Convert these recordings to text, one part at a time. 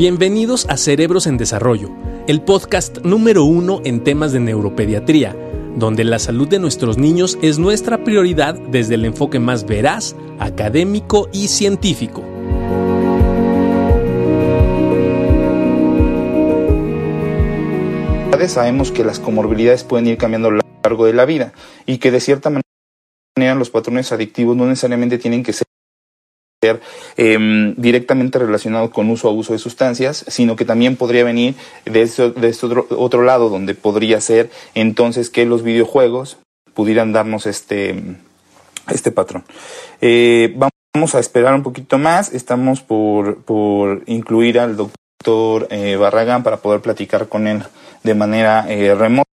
Bienvenidos a Cerebros en Desarrollo, el podcast número uno en temas de neuropediatría, donde la salud de nuestros niños es nuestra prioridad desde el enfoque más veraz, académico y científico. Sabemos que las comorbilidades pueden ir cambiando a lo largo de la vida y que de cierta manera los patrones adictivos no necesariamente tienen que ser eh, directamente relacionado con uso o abuso de sustancias, sino que también podría venir de, de este otro, otro, lado, donde podría ser entonces que los videojuegos pudieran darnos este, este patrón. Eh, vamos a esperar un poquito más, estamos por, por incluir al doctor eh, Barragán para poder platicar con él de manera eh, remota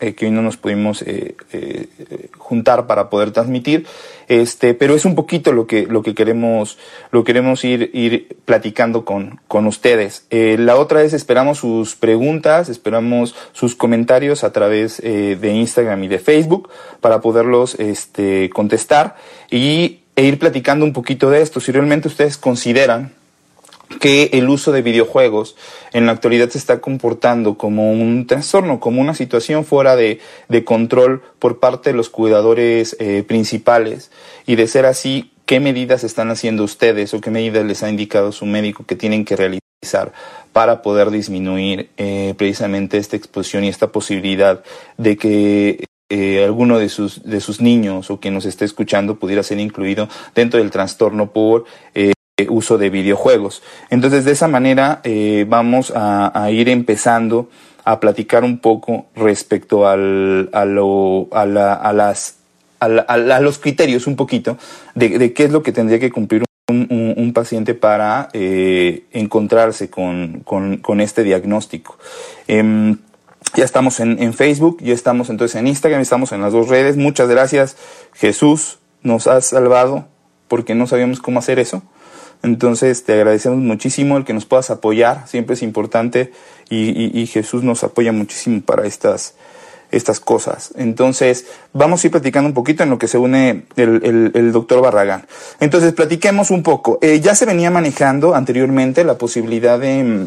eh, que hoy no nos pudimos eh, eh, juntar para poder transmitir, este, pero es un poquito lo que, lo que queremos, lo queremos ir, ir platicando con, con ustedes. la otra es esperamos sus preguntas, esperamos sus comentarios a través de Instagram y de Facebook para poderlos este, contestar y, e ir platicando un poquito de esto. Si realmente ustedes consideran que el uso de videojuegos en la actualidad se está comportando como un trastorno, como una situación fuera de, de control por parte de los cuidadores eh, principales. Y de ser así, ¿qué medidas están haciendo ustedes o qué medidas les ha indicado su médico que tienen que realizar para poder disminuir eh, precisamente esta exposición y esta posibilidad de que eh, alguno de sus, de sus niños o quien nos esté escuchando pudiera ser incluido dentro del trastorno por eh, uso de videojuegos. Entonces, de esa manera eh, vamos a, ir empezando a platicar un poco respecto al, a, lo, a, la, a las a, los criterios un poquito de, qué es lo que tendría que cumplir un, paciente para eh, encontrarse con, con, con, este diagnóstico. Em, ya estamos en, en, Facebook, ya estamos entonces en Instagram, estamos en las dos redes. Muchas gracias, Jesús, nos has salvado porque no sabíamos cómo hacer eso. Entonces te agradecemos muchísimo el que nos puedas apoyar, siempre es importante y, Jesús nos apoya muchísimo para estas, estas cosas. Entonces, vamos a ir platicando un poquito en lo que se une el, doctor Barragán. Entonces, platiquemos un poco. Eh, ya se venía manejando anteriormente la posibilidad de,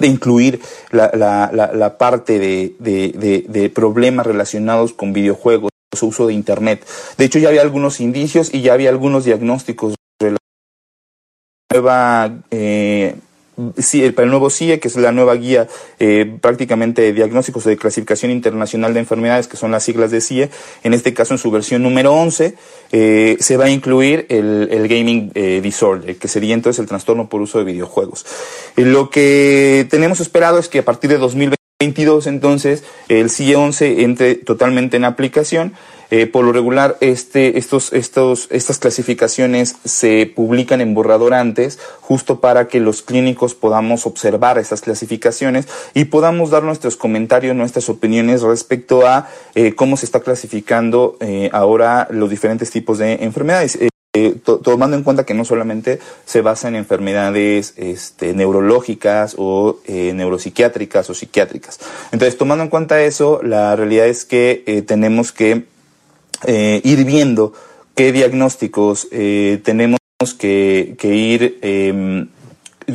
incluir la, parte de, de, problemas relacionados con videojuegos, su uso de Internet. De hecho, ya había algunos indicios y ya había algunos diagnósticos nueva eh, para el nuevo CIE, que es la nueva guía eh, prácticamente de diagnósticos de clasificación internacional de enfermedades, que son las siglas de CIE, en este caso en su versión número 11, eh, se va a incluir el, el gaming disorder, que sería entonces el trastorno por uso de videojuegos. Lo que tenemos esperado es que a partir de 2022, entonces, el CIE 11 entre totalmente en aplicación eh, por lo regular, este, estos, estos, estas clasificaciones se publican en borrador antes, justo para que los clínicos podamos observar estas clasificaciones y podamos dar nuestros comentarios, nuestras opiniones respecto a eh, cómo se está clasificando eh, ahora los diferentes tipos de enfermedades. tomando en cuenta que no solamente se basa en enfermedades este, neurológicas o neuropsiquiátricas o psiquiátricas. Entonces, tomando en cuenta eso, la realidad es que tenemos que eh, ir viendo qué diagnósticos eh, tenemos que, ir em,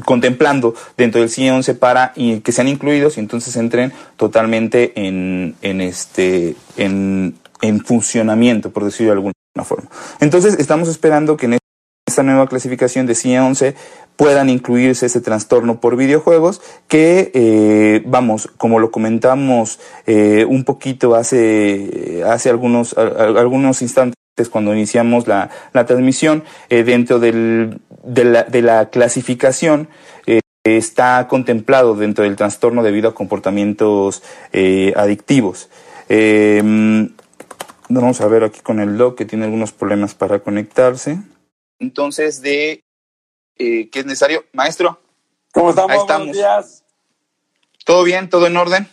contemplando dentro del CIE 11 para que sean incluidos y entonces entren totalmente en, en este en, en funcionamiento, por decirlo de alguna forma. Entonces estamos esperando que en esta nueva clasificación de CIE 11 puedan incluirse ese trastorno por videojuegos que, eh, vamos, como lo comentamos eh, un poquito hace, hace algunos, algunos instantes cuando iniciamos la, la transmisión, eh, dentro del, de, la, de la clasificación está contemplado dentro del trastorno debido a comportamientos adictivos. vamos a ver aquí con el doc que tiene algunos problemas para conectarse. Entonces, de eh, que es necesario. Maestro. ¿Cómo estamos? estamos. Buenos días. ¿Todo bien? ¿Todo en orden?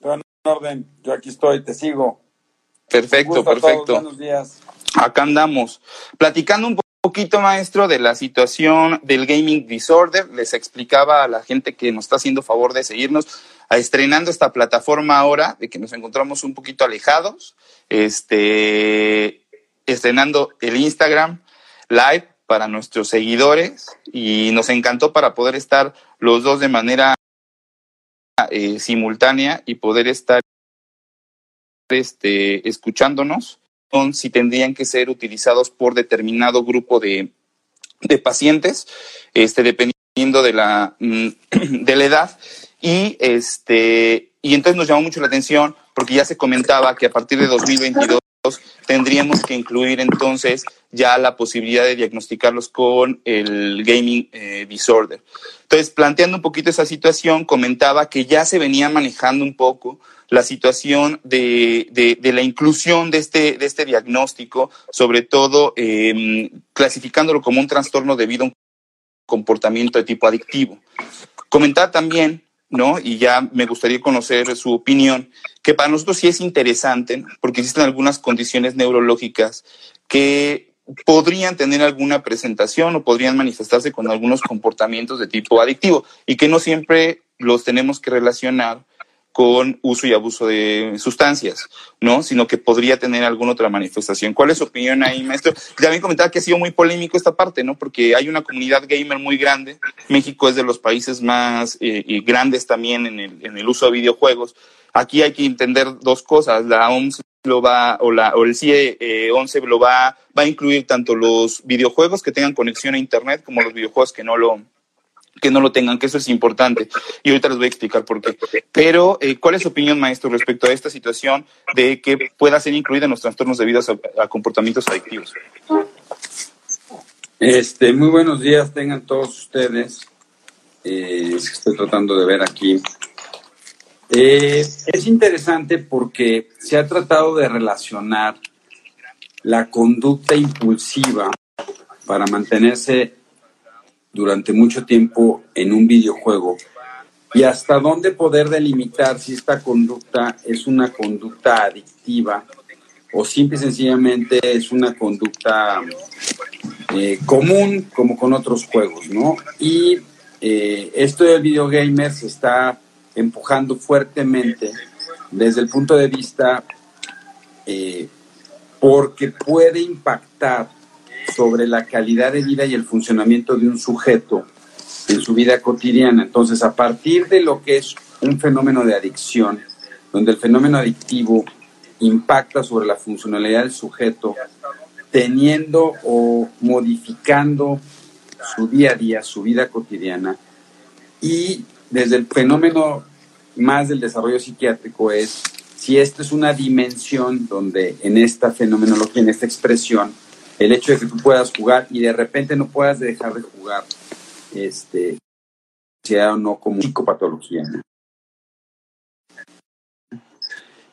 Todo en orden. Yo aquí estoy, te sigo. Perfecto, perfecto. Buenos días. Acá andamos. Platicando un poquito, maestro, de la situación del gaming disorder. Les explicaba a la gente que nos está haciendo favor de seguirnos, a estrenando esta plataforma ahora, de que nos encontramos un poquito alejados, este, estrenando el Instagram Live para nuestros seguidores y nos encantó para poder estar los dos de manera eh, simultánea y poder estar este, escuchándonos si tendrían que ser utilizados por determinado grupo de, de pacientes, este, dependiendo de la, mm, de la edad. Y, este, y entonces nos llamó mucho la atención porque ya se comentaba que a partir de 2022 tendríamos que incluir entonces ya la posibilidad de diagnosticarlos con el gaming eh, disorder. Entonces, planteando un poquito esa situación, comentaba que ya se venía manejando un poco la situación de, la inclusión de este, de este diagnóstico, sobre todo eh, clasificándolo como un trastorno debido a un comportamiento de tipo adictivo. Comentar también ¿no? Y ya me gustaría conocer su opinión, que para nosotros sí es interesante, porque existen algunas condiciones neurológicas que podrían tener alguna presentación o podrían manifestarse con algunos comportamientos de tipo adictivo y que no siempre los tenemos que relacionar con uso y abuso de sustancias, ¿no? Sino que podría tener alguna otra manifestación. ¿Cuál es su opinión ahí, maestro? También comentaba que ha sido muy polémico esta parte, ¿no? Porque hay una comunidad gamer muy grande. México es de los países más eh, grandes también en el, en el uso de videojuegos. Aquí hay que entender dos cosas. La OMS lo va, o, la, o el CIE 11 eh, lo va, va a incluir tanto los videojuegos que tengan conexión a Internet como los videojuegos que no lo, que no lo tengan, que eso es importante. Y ahorita les voy a explicar por qué. Pero, eh, ¿cuál es su opinión, maestro, respecto a esta situación de que pueda ser incluida en los trastornos debidos a, comportamientos adictivos? Este, muy buenos días, tengan todos ustedes. Eh, estoy tratando de ver aquí. Eh, es interesante porque se ha tratado de relacionar la conducta impulsiva para mantenerse durante mucho tiempo en un videojuego y hasta dónde poder delimitar si esta conducta es una conducta adictiva o simple y sencillamente es una conducta eh, común como con otros juegos, ¿no? Y eh, esto del videogamer se está empujando fuertemente desde el punto de vista eh, porque puede impactar sobre la calidad de vida y el funcionamiento de un sujeto en su vida cotidiana. Entonces, a partir de lo que es un fenómeno de adicción, donde el fenómeno adictivo impacta sobre la funcionalidad del sujeto, teniendo o modificando su día a día, su vida cotidiana, y desde el fenómeno más del desarrollo psiquiátrico es si esta es una dimensión donde en esta fenomenología, en esta expresión, el hecho de que tú puedas jugar y de repente no puedas dejar de jugar, este, sea o no como psicopatología.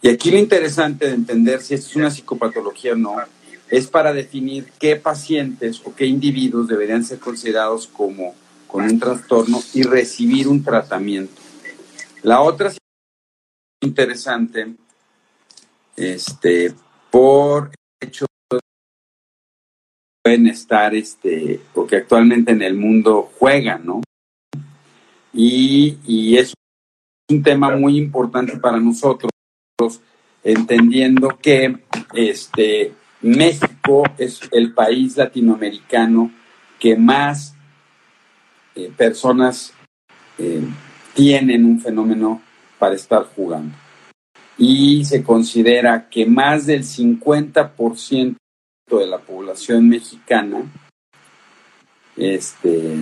Y aquí lo interesante de entender si esto es una psicopatología o no, es para definir qué pacientes o qué individuos deberían ser considerados como con un trastorno y recibir un tratamiento. La otra interesante, este, por hecho pueden estar, este, porque actualmente en el mundo juegan, ¿no? Y, y es un tema muy importante para nosotros, entendiendo que este, México es el país latinoamericano que más eh, personas eh, tienen un fenómeno para estar jugando. Y se considera que más del 50% de la población mexicana este,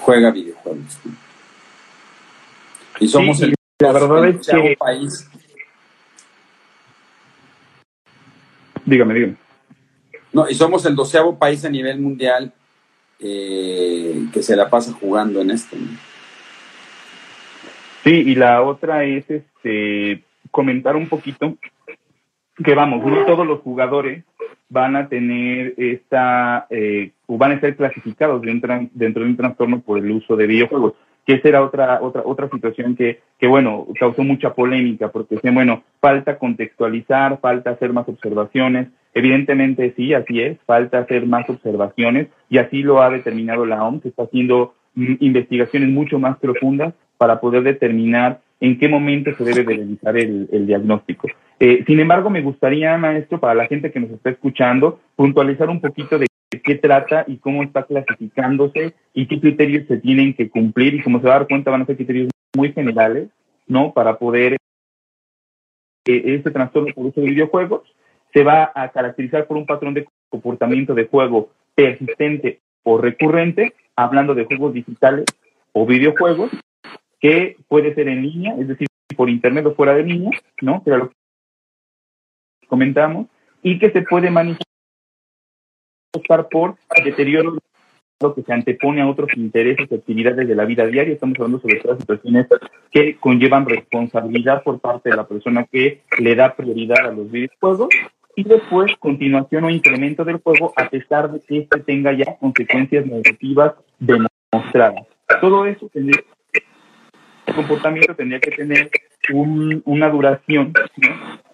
juega videojuegos. Y somos el, la verdad es que... país. Dígame, dígame. No, y somos el doceavo país a nivel mundial eh, que se la pasa jugando en esto. Sí, y la otra es este comentar un poquito que vamos, no todos los jugadores van a tener esta, eh, o van a ser clasificados dentro, dentro de un trastorno por el uso de videojuegos. Que esa era otra, otra, otra situación que, que, bueno, causó mucha polémica, porque bueno, falta contextualizar, falta hacer más observaciones. Evidentemente sí, así es, falta hacer más observaciones, y así lo ha determinado la OMS, está haciendo mm, investigaciones mucho más profundas para poder determinar en qué momento se debe realizar el diagnóstico. Eh, sin embargo, me gustaría, maestro, para la gente que nos está escuchando, puntualizar un poquito de qué trata y cómo está clasificándose y qué criterios se tienen que cumplir y como se va a dar cuenta van a ser criterios muy generales, ¿no? Para poder eh, este trastorno por uso de videojuegos se va a caracterizar por un patrón de comportamiento de juego persistente o recurrente, hablando de juegos digitales o videojuegos, que puede ser en línea, es decir, por internet o fuera de línea, ¿no? Que era lo comentamos, y que se puede manifestar por deterioro que se antepone a otros intereses y actividades de la vida diaria. Estamos hablando sobre todas situaciones que conllevan responsabilidad por parte de la persona que le da prioridad a los videojuegos y después continuación o incremento del juego a pesar de que este tenga ya consecuencias negativas demostradas. Todo eso tendría, el comportamiento tendría que tener una duración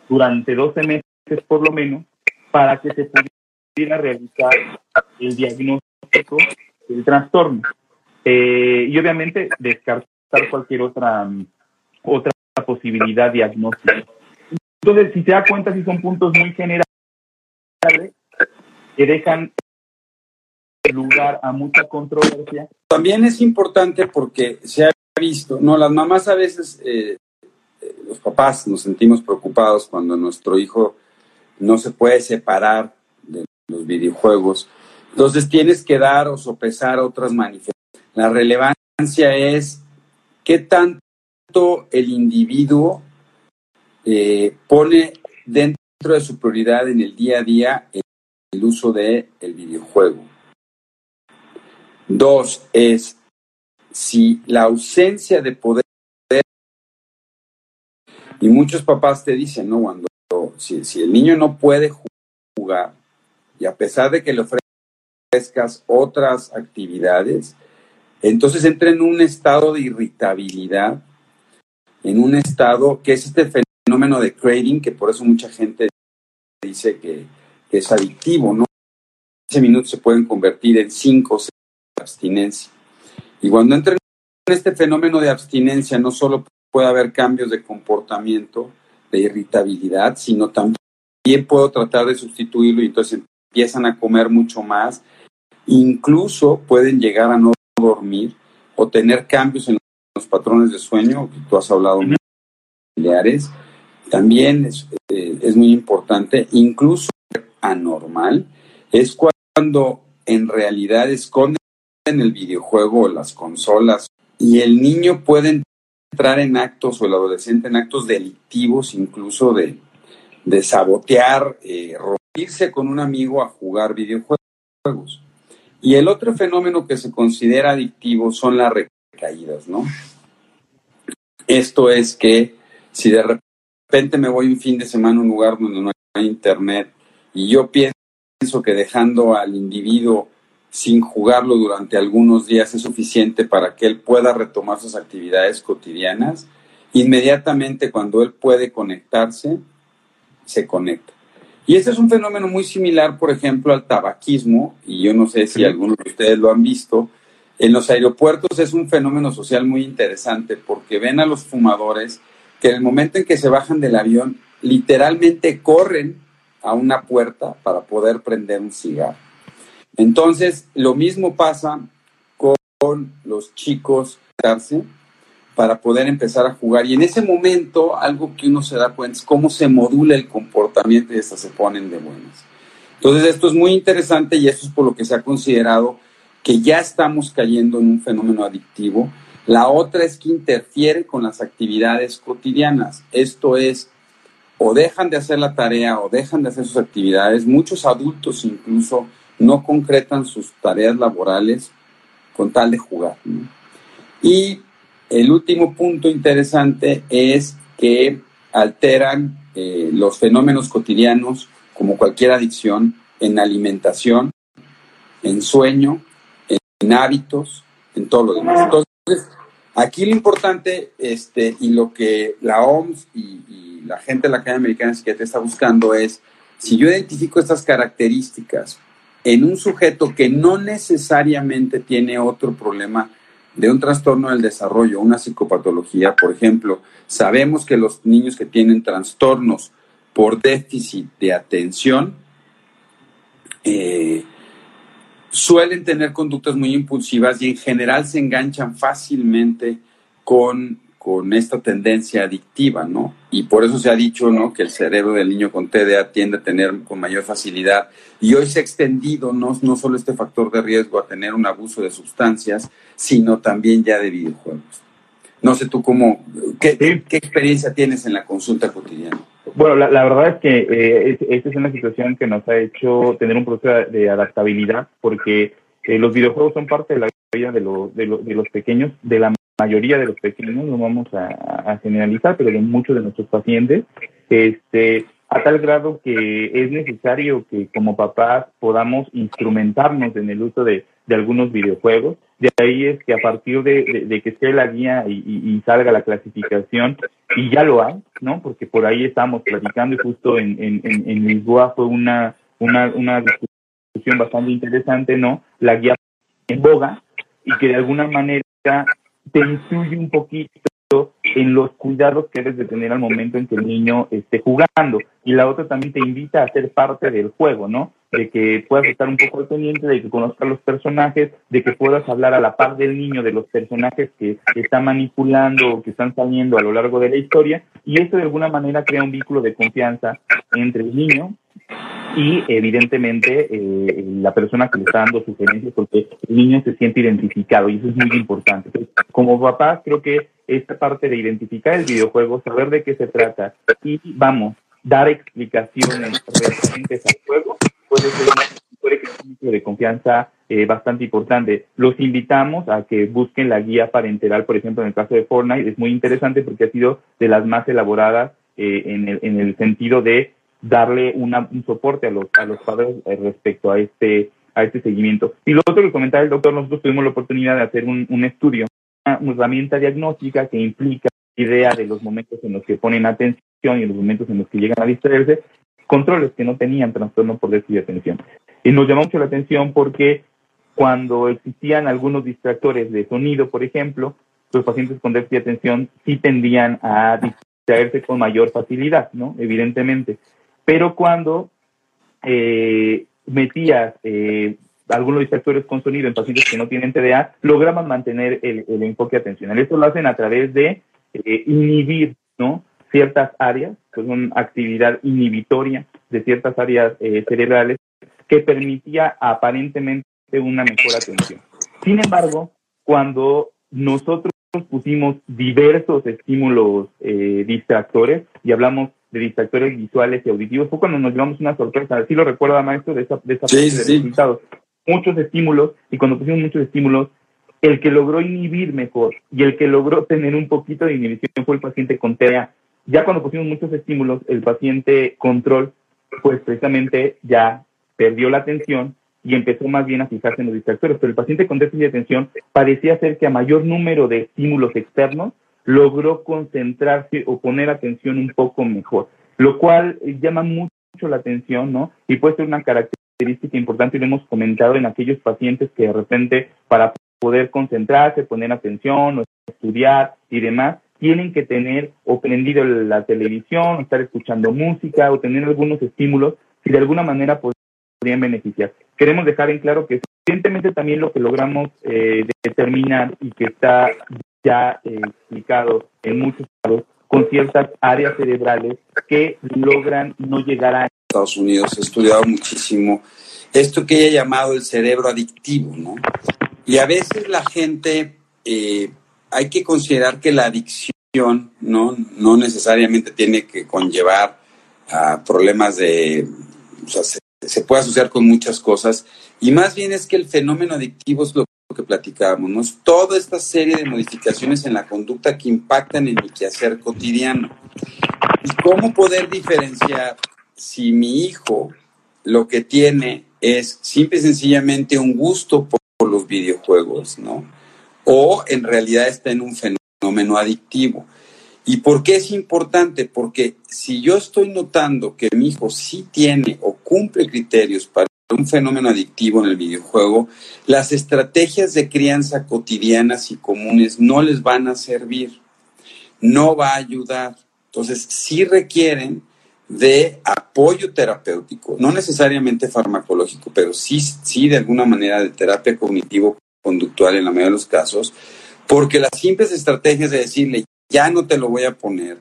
durante 12 meses por lo menos para que se pudiera realizar el diagnóstico del trastorno. Eh, y obviamente descartar cualquier otra, otra posibilidad diagnóstica. Entonces, si se da cuenta, si son puntos muy generales que dejan lugar a mucha controversia. También es importante porque se ha visto, no, las mamás a veces, eh, eh, los papás nos sentimos preocupados cuando nuestro hijo no se puede separar de los videojuegos. Entonces tienes que dar o sopesar otras manifestaciones. La relevancia es qué tanto el individuo eh, pone dentro de su prioridad en el día a día el uso del el videojuego. Dos es si la ausencia de poder y muchos papás te dicen, ¿no? Cuando si, el niño no puede jugar y a pesar de que le ofrezcas otras actividades, entonces entra en un estado de irritabilidad, en un estado que es este fenómeno de trading, que por eso mucha gente dice que, es adictivo, ¿no? 15 minutos se pueden convertir en 5 o 6 de abstinencia. Y cuando entra en este fenómeno de abstinencia, no solo puede haber cambios de comportamiento, de irritabilidad, sino también puedo tratar de sustituirlo y entonces empiezan a comer mucho más. Incluso pueden llegar a no dormir o tener cambios en los patrones de sueño, que tú has hablado familiares, también es, eh, es muy importante, incluso anormal, es cuando en realidad esconden el videojuego o las consolas y el niño puede entrar en actos o el adolescente en actos delictivos, incluso de, de sabotear, eh, con un amigo a jugar videojuegos. Y el otro fenómeno que se considera adictivo son las recaídas, ¿no? Esto es que si de repente me voy un fin de semana a un lugar donde no hay internet y yo pienso que dejando al individuo sin jugarlo durante algunos días es suficiente para que él pueda retomar sus actividades cotidianas, inmediatamente cuando él puede conectarse, se conecta. Y este es un fenómeno muy similar, por ejemplo, al tabaquismo, y yo no sé si algunos de ustedes lo han visto. En los aeropuertos es un fenómeno social muy interesante porque ven a los fumadores que en el momento en que se bajan del avión, literalmente corren a una puerta para poder prender un cigarro. Entonces, lo mismo pasa con los chicos para poder empezar a jugar. Y en ese momento, algo que uno se da cuenta es cómo se modula el comportamiento y hasta se ponen de buenas. Entonces, esto es muy interesante y esto es por lo que se ha considerado que ya estamos cayendo en un fenómeno adictivo la otra es que interfiere con las actividades cotidianas. Esto es, o dejan de hacer la tarea o dejan de hacer sus actividades. Muchos adultos incluso no concretan sus tareas laborales con tal de jugar. Y el último punto interesante es que alteran eh, los fenómenos cotidianos, como cualquier adicción, en alimentación, en sueño, en hábitos, en todo lo demás. Entonces, Aquí lo importante, este, y lo que la OMS y, la gente de la Academia Americana de Psiquiatría está buscando es, si yo identifico estas características en un sujeto que no necesariamente tiene otro problema de un trastorno del desarrollo, una psicopatología, por ejemplo, sabemos que los niños que tienen trastornos por déficit de atención, eh, suelen tener conductas muy impulsivas y en general se enganchan fácilmente con, con esta tendencia adictiva, ¿no? Y por eso se ha dicho, ¿no? Que el cerebro del niño con TDA tiende a tener con mayor facilidad. Y hoy se ha extendido no, no solo este factor de riesgo a tener un abuso de sustancias, sino también ya de videojuegos. No sé tú cómo, qué, qué experiencia tienes en la consulta cotidiana. Bueno, la, verdad es que eh, esta es una situación que nos ha hecho tener un proceso de adaptabilidad porque eh, los videojuegos son parte de la vida de, de, los pequeños, de la mayoría de los pequeños, no vamos a, generalizar, pero de muchos de nuestros pacientes, este, a tal grado que es necesario que como papás podamos instrumentarnos en el uso de, algunos videojuegos. De ahí es que a partir de, que esté la guía y, salga la clasificación, y ya lo hay, ¿no? Porque por ahí estamos platicando y justo en, en, en, Lisboa fue una, una, una discusión bastante interesante, ¿no? La guía en boga y que de alguna manera te influye un poquito en los cuidados que debes de tener al momento en que el niño esté jugando. Y la otra también te invita a ser parte del juego, ¿no? De que puedas estar un poco al pendiente, de que conozcas los personajes, de que puedas hablar a la par del niño de los personajes que está manipulando o que están saliendo a lo largo de la historia. Y eso de alguna manera crea un vínculo de confianza entre el niño y evidentemente eh, la persona que le está dando sugerencias porque el niño se siente identificado y eso es muy importante. como papá creo que esta parte de identificar el videojuego, saber de qué se trata y vamos, dar explicaciones referentes al juego puede ser un de confianza eh, bastante importante. Los invitamos a que busquen la guía parental, por ejemplo, en el caso de Fortnite, es muy interesante porque ha sido de las más elaboradas eh, en, el, en el sentido de darle una, un soporte a los, a los padres eh, respecto a este, a este seguimiento. Y lo otro que comentaba el doctor, nosotros tuvimos la oportunidad de hacer un, un estudio, una, herramienta diagnóstica que implica idea de los momentos en los que ponen atención y los momentos en los que llegan a distraerse, controles que no tenían trastorno por déficit de atención. Y nos llamó mucho la atención porque cuando existían algunos distractores de sonido, por ejemplo, los pacientes con déficit de atención sí tendían a distraerse con mayor facilidad, ¿no? Evidentemente. Pero cuando eh, metías eh, algunos distractores con sonido en pacientes que no tienen TDA, lograban mantener el, enfoque atencional. Esto lo hacen a través de eh, inhibir ¿no? ciertas áreas, que son actividad inhibitoria de ciertas áreas eh, cerebrales que permitía aparentemente una mejor atención. Sin embargo, cuando nosotros pusimos diversos estímulos distractores y hablamos de distractores visuales y auditivos, fue cuando nos llevamos una sorpresa. Así lo recuerda, maestro, de esa, de esa sí, de resultados. Muchos estímulos, y cuando pusimos muchos estímulos, el que logró inhibir mejor y el que logró tener un poquito de inhibición fue el paciente con TEA. Ya cuando pusimos muchos estímulos, el paciente control, pues precisamente ya perdió la atención y empezó más bien a fijarse en los distractores. Pero el paciente con déficit de atención parecía ser que a mayor número de estímulos externos, logró concentrarse o poner atención un poco mejor, lo cual llama mucho la atención, ¿no? Y puede ser una característica importante y lo hemos comentado en aquellos pacientes que de repente para poder concentrarse, poner atención o estudiar y demás, tienen que tener o prendido la televisión, o estar escuchando música o tener algunos estímulos que de alguna manera podrían beneficiar. Queremos dejar en claro que evidentemente también lo que logramos eh, determinar y que está ya eh, explicado en muchos casos con ciertas áreas cerebrales que logran no llegar a Estados Unidos. He estudiado muchísimo esto que ella ha llamado el cerebro adictivo, ¿no? Y a veces la gente, eh, hay que considerar que la adicción no, no necesariamente tiene que conllevar a problemas de, se, puede asociar con muchas cosas, y más bien es que el fenómeno adictivo es lo que platicábamos, ¿no? toda esta serie de modificaciones en la conducta que impactan en mi quehacer cotidiano. ¿Y cómo poder diferenciar si mi hijo lo que tiene es simple y sencillamente un gusto por, los videojuegos, ¿no? O en realidad está en un fenómeno adictivo. ¿Y por qué es importante? Porque si yo estoy notando que mi hijo sí tiene o cumple criterios para un fenómeno adictivo en el videojuego, las estrategias de crianza cotidianas y comunes no les van a servir, no va a ayudar. Entonces, sí requieren de apoyo terapéutico, no necesariamente farmacológico, pero sí, sí de alguna manera de terapia cognitivo-conductual en la mayoría de los casos, porque las simples estrategias de decirle, ya no te lo voy a poner,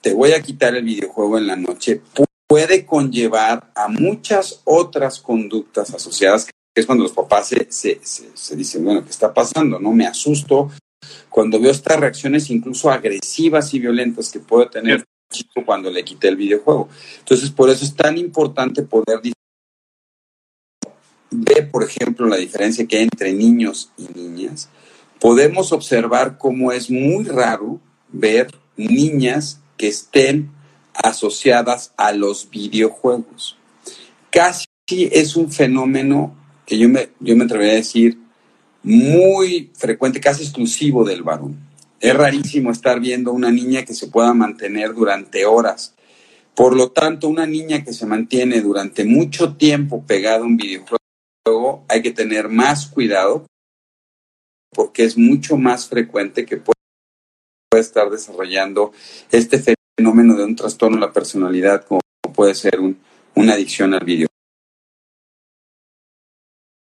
te voy a quitar el videojuego en la noche, puede conllevar a muchas otras conductas asociadas, que es cuando los papás se, se, se, dicen, bueno, ¿qué está pasando? ¿No? Me asusto cuando veo estas reacciones incluso agresivas y violentas que puede tener cuando le quité el videojuego. Entonces, por eso es tan importante poder ver, por ejemplo, la diferencia que hay entre niños y niñas. Podemos observar cómo es muy raro ver niñas que estén asociadas a los videojuegos. Casi es un fenómeno que yo me, yo me atrevería a decir muy frecuente, casi exclusivo del varón. Es rarísimo estar viendo una niña que se pueda mantener durante horas. Por lo tanto, una niña que se mantiene durante mucho tiempo pegada a un videojuego, hay que tener más cuidado porque es mucho más frecuente que pueda estar desarrollando este fenómeno de un trastorno de la personalidad como puede ser una adicción al video.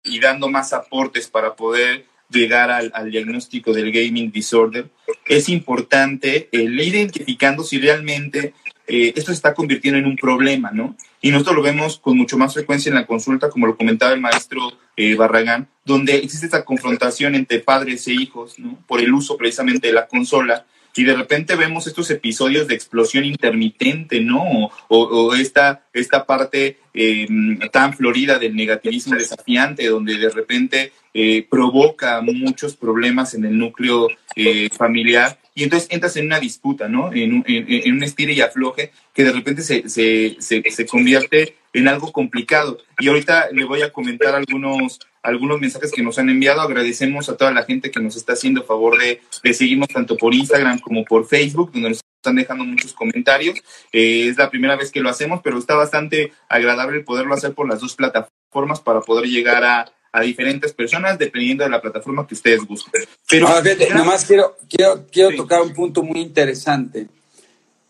Y dando más aportes para poder llegar al, diagnóstico del gaming disorder, es importante el ir identificando si realmente eh, esto se está convirtiendo en un problema, ¿no? Y nosotros lo vemos con mucho más frecuencia en la consulta, como lo comentaba el maestro eh, Barragán, donde existe esta confrontación entre padres e hijos, ¿no? Por el uso precisamente de la consola y de repente vemos estos episodios de explosión intermitente, ¿no? O, esta, esta parte em, tan florida del negativismo desafiante, donde de repente eh, provoca muchos problemas en el núcleo eh, familiar y entonces entras en una disputa, ¿no? En, un, en, un estire y afloje que de repente se, se, se, se, convierte en algo complicado. Y ahorita le voy a comentar algunos, algunos mensajes que nos han enviado. Agradecemos a toda la gente que nos está haciendo favor de, de seguirnos tanto por Instagram como por Facebook, donde nos están dejando muchos comentarios. Eh, es la primera vez que lo hacemos, pero está bastante agradable poderlo hacer por las dos plataformas para poder llegar a, a diferentes personas dependiendo de la plataforma que ustedes gusten. Pero ah, nada más quiero, quiero, quiero tocar un punto muy interesante,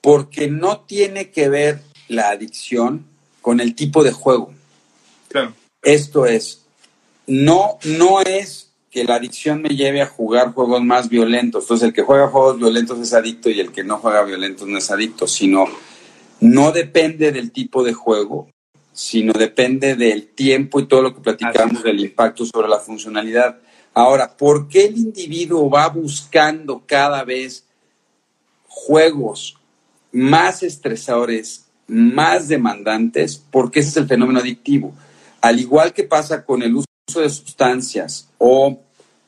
porque no tiene que ver la adicción con el tipo de juego. Claro. Esto es, no, no es que la adicción me lleve a jugar juegos más violentos. Entonces, el que juega juegos violentos es adicto y el que no juega violentos no es adicto, sino no depende del tipo de juego, sino depende del tiempo y todo lo que platicamos del impacto sobre la funcionalidad. Ahora, ¿por qué el individuo va buscando cada vez juegos más estresadores, más demandantes? Porque ese es el fenómeno adictivo. Al igual que pasa con el uso de sustancias o,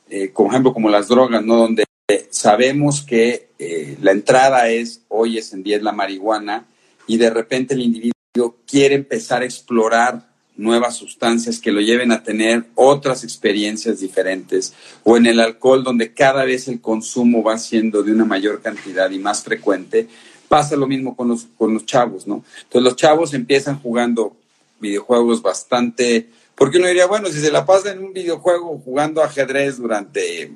eh, por ejemplo, como las drogas, ¿no? Donde sabemos que eh, la entrada es, hoy es en 10 la marihuana, y de repente el individuo quiere empezar a explorar nuevas sustancias que lo lleven a tener otras experiencias diferentes, o en el alcohol donde cada vez el consumo va siendo de una mayor cantidad y más frecuente, pasa lo mismo con los, con los chavos, ¿no? Entonces los chavos empiezan jugando videojuegos bastante, porque uno diría, bueno, si se la pasa en un videojuego jugando ajedrez durante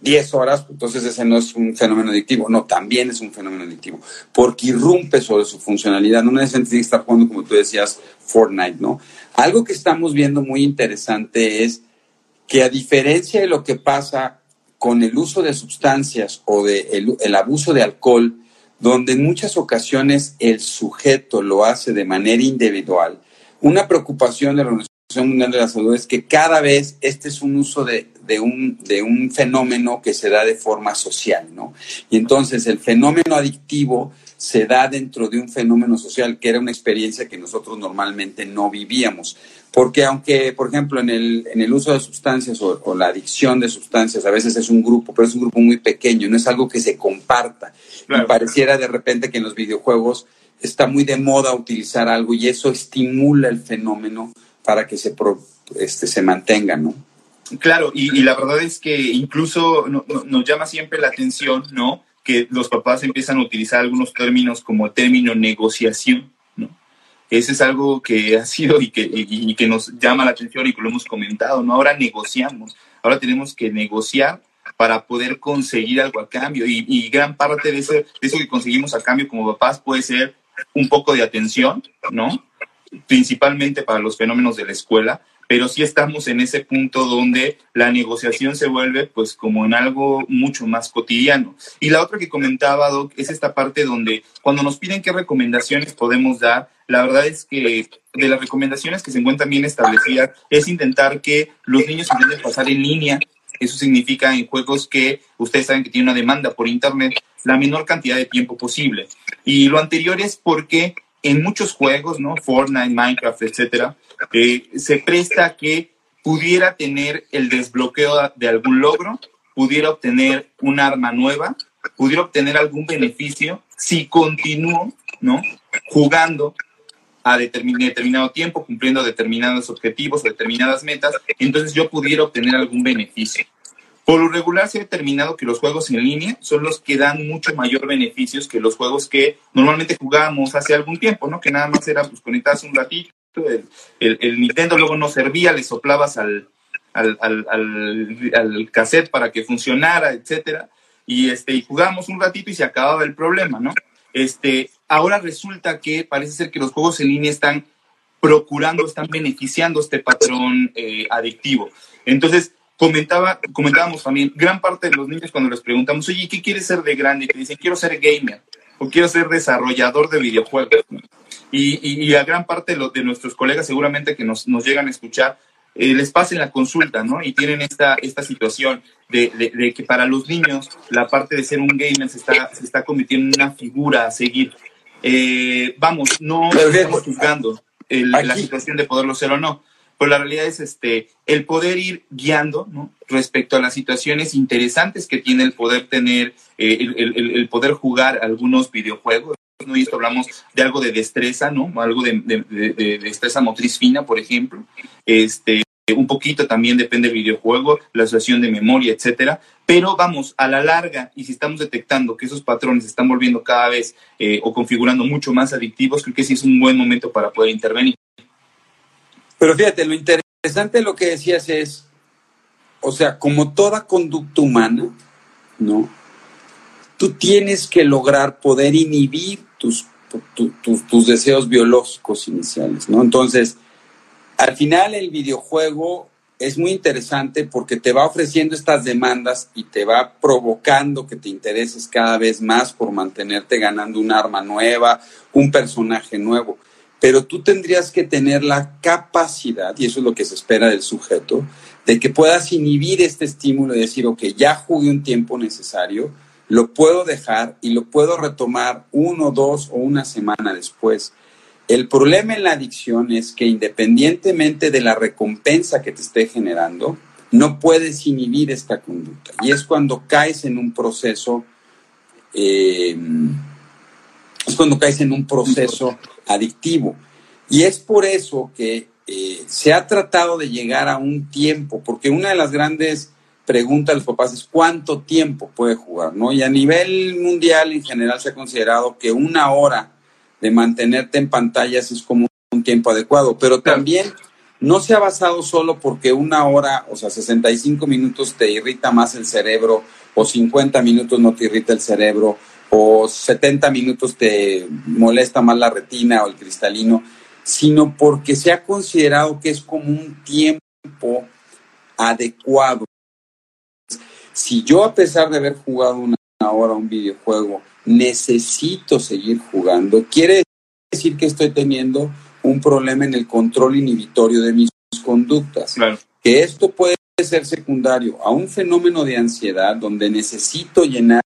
10 horas, entonces ese no es un fenómeno adictivo. No, también es un fenómeno adictivo, porque irrumpe sobre su funcionalidad. No necesariamente estar jugando, como tú decías, Fortnite, ¿no? Algo que estamos viendo muy interesante es que a diferencia de lo que pasa con el uso de sustancias o de el, abuso de alcohol, donde en muchas ocasiones el sujeto lo hace de manera individual, una preocupación de la Mundial de la Salud es que cada vez este es un uso de de un, de un fenómeno que se da de forma social, ¿no? Y entonces el fenómeno adictivo se da dentro de un fenómeno social que era una experiencia que nosotros normalmente no vivíamos. Porque aunque, por ejemplo, en el, en el uso de sustancias o, la adicción de sustancias, a veces es un grupo, pero es un grupo muy pequeño, no es algo que se comparta. Y pareciera de repente que en los videojuegos está muy de moda utilizar algo y eso estimula el fenómeno para que se, este, se mantenga, ¿no? Claro, y, la verdad es que incluso nos llama siempre la atención, ¿no? Que los papás empiezan a utilizar algunos términos como término negociación, ¿no? Ese es algo que ha sido y que, y, que nos llama la atención y que lo hemos comentado, ¿no? Ahora negociamos, ahora tenemos que negociar para poder conseguir algo a cambio y, gran parte de eso, de eso que conseguimos a cambio como papás puede ser un poco de atención, ¿no? Principalmente para los fenómenos de la escuela, pero sí estamos en ese punto donde la negociación se vuelve pues como en algo mucho más cotidiano. Y la otra que comentaba, Doc, es esta parte donde cuando nos piden qué recomendaciones podemos dar, la verdad es que de las recomendaciones que se encuentran bien establecidas es intentar que los niños intenten pasar en línea. Eso significa en juegos que ustedes saben que tiene una demanda por Internet, la menor cantidad de tiempo posible. Y lo anterior es porque en muchos juegos, ¿no? Fortnite, Minecraft, etcétera, eh, se presta que pudiera tener el desbloqueo de algún logro, pudiera obtener un arma nueva, pudiera obtener algún beneficio si continúo, ¿no? Jugando a determinado tiempo, cumpliendo determinados objetivos o determinadas metas, entonces yo pudiera obtener algún beneficio. Por lo regular se ha determinado que los juegos en línea son los que dan mucho mayor beneficios que los juegos que normalmente jugábamos hace algún tiempo, ¿no? Que nada más era pues un ratito, el, Nintendo luego no servía, le soplabas al, al, al, al, cassette para que funcionara, etcétera, y este, y jugamos un ratito y se acababa el problema, ¿no? Este, ahora resulta que parece ser que los juegos en línea están procurando, están beneficiando este patrón eh, adictivo. Entonces, comentaba, comentábamos también, gran parte de los niños cuando les preguntamos, oye, ¿qué quieres ser de grande? Que dicen, quiero ser gamer o quiero ser desarrollador de videojuegos. Y, y, a gran parte de, de, nuestros colegas seguramente que nos, nos llegan a escuchar, eh, les pasen la consulta, ¿no? Y tienen esta, esta situación de, de, que para los niños la parte de ser un gamer se está, se está convirtiendo en una figura a seguir. Eh, vamos, no estamos juzgando la situación de poderlo ser o no, pero la realidad es este, el poder ir guiando ¿no? respecto a las situaciones interesantes que tiene el poder tener, eh, el, poder jugar algunos videojuegos. ¿no? Y esto hablamos de algo de destreza, ¿no? Algo de, de, destreza motriz fina, por ejemplo. Este, un poquito también depende del videojuego, la asociación de memoria, etcétera. Pero vamos, a la larga, y si estamos detectando que esos patrones se están volviendo cada vez eh, o configurando mucho más adictivos, creo que sí es un buen momento para poder intervenir. Pero fíjate, lo interesante de lo que decías es, o sea, como toda conducta humana, ¿no? Tú tienes que lograr poder inhibir tus, tus deseos biológicos iniciales, ¿no? Entonces, al final el videojuego es muy interesante porque te va ofreciendo estas demandas y te va provocando que te intereses cada vez más por mantenerte ganando un arma nueva, un personaje nuevo pero tú tendrías que tener la capacidad, y eso es lo que se espera del sujeto, de que puedas inhibir este estímulo y decir, ok, ya jugué un tiempo necesario, lo puedo dejar y lo puedo retomar uno, dos o una semana después. El problema en la adicción es que independientemente de la recompensa que te esté generando, no puedes inhibir esta conducta. Y es cuando caes en un proceso, eh, es cuando caes en un proceso adictivo. Y es por eso que eh, se ha tratado de llegar a un tiempo, porque una de las grandes preguntas de los papás es cuánto tiempo puede jugar, ¿no? Y a nivel mundial en general se ha considerado que una hora de mantenerte en pantallas es como un tiempo adecuado, pero también no se ha basado solo porque una hora, o sea, 65 minutos te irrita más el cerebro o 50 minutos no te irrita el cerebro o 70 minutos te molesta más la retina o el cristalino, sino porque se ha considerado que es como un tiempo adecuado. Si yo a pesar de haber jugado una hora un videojuego, necesito seguir jugando, quiere decir que estoy teniendo un problema en el control inhibitorio de mis conductas. Que esto puede ser secundario a un fenómeno de ansiedad donde necesito llenar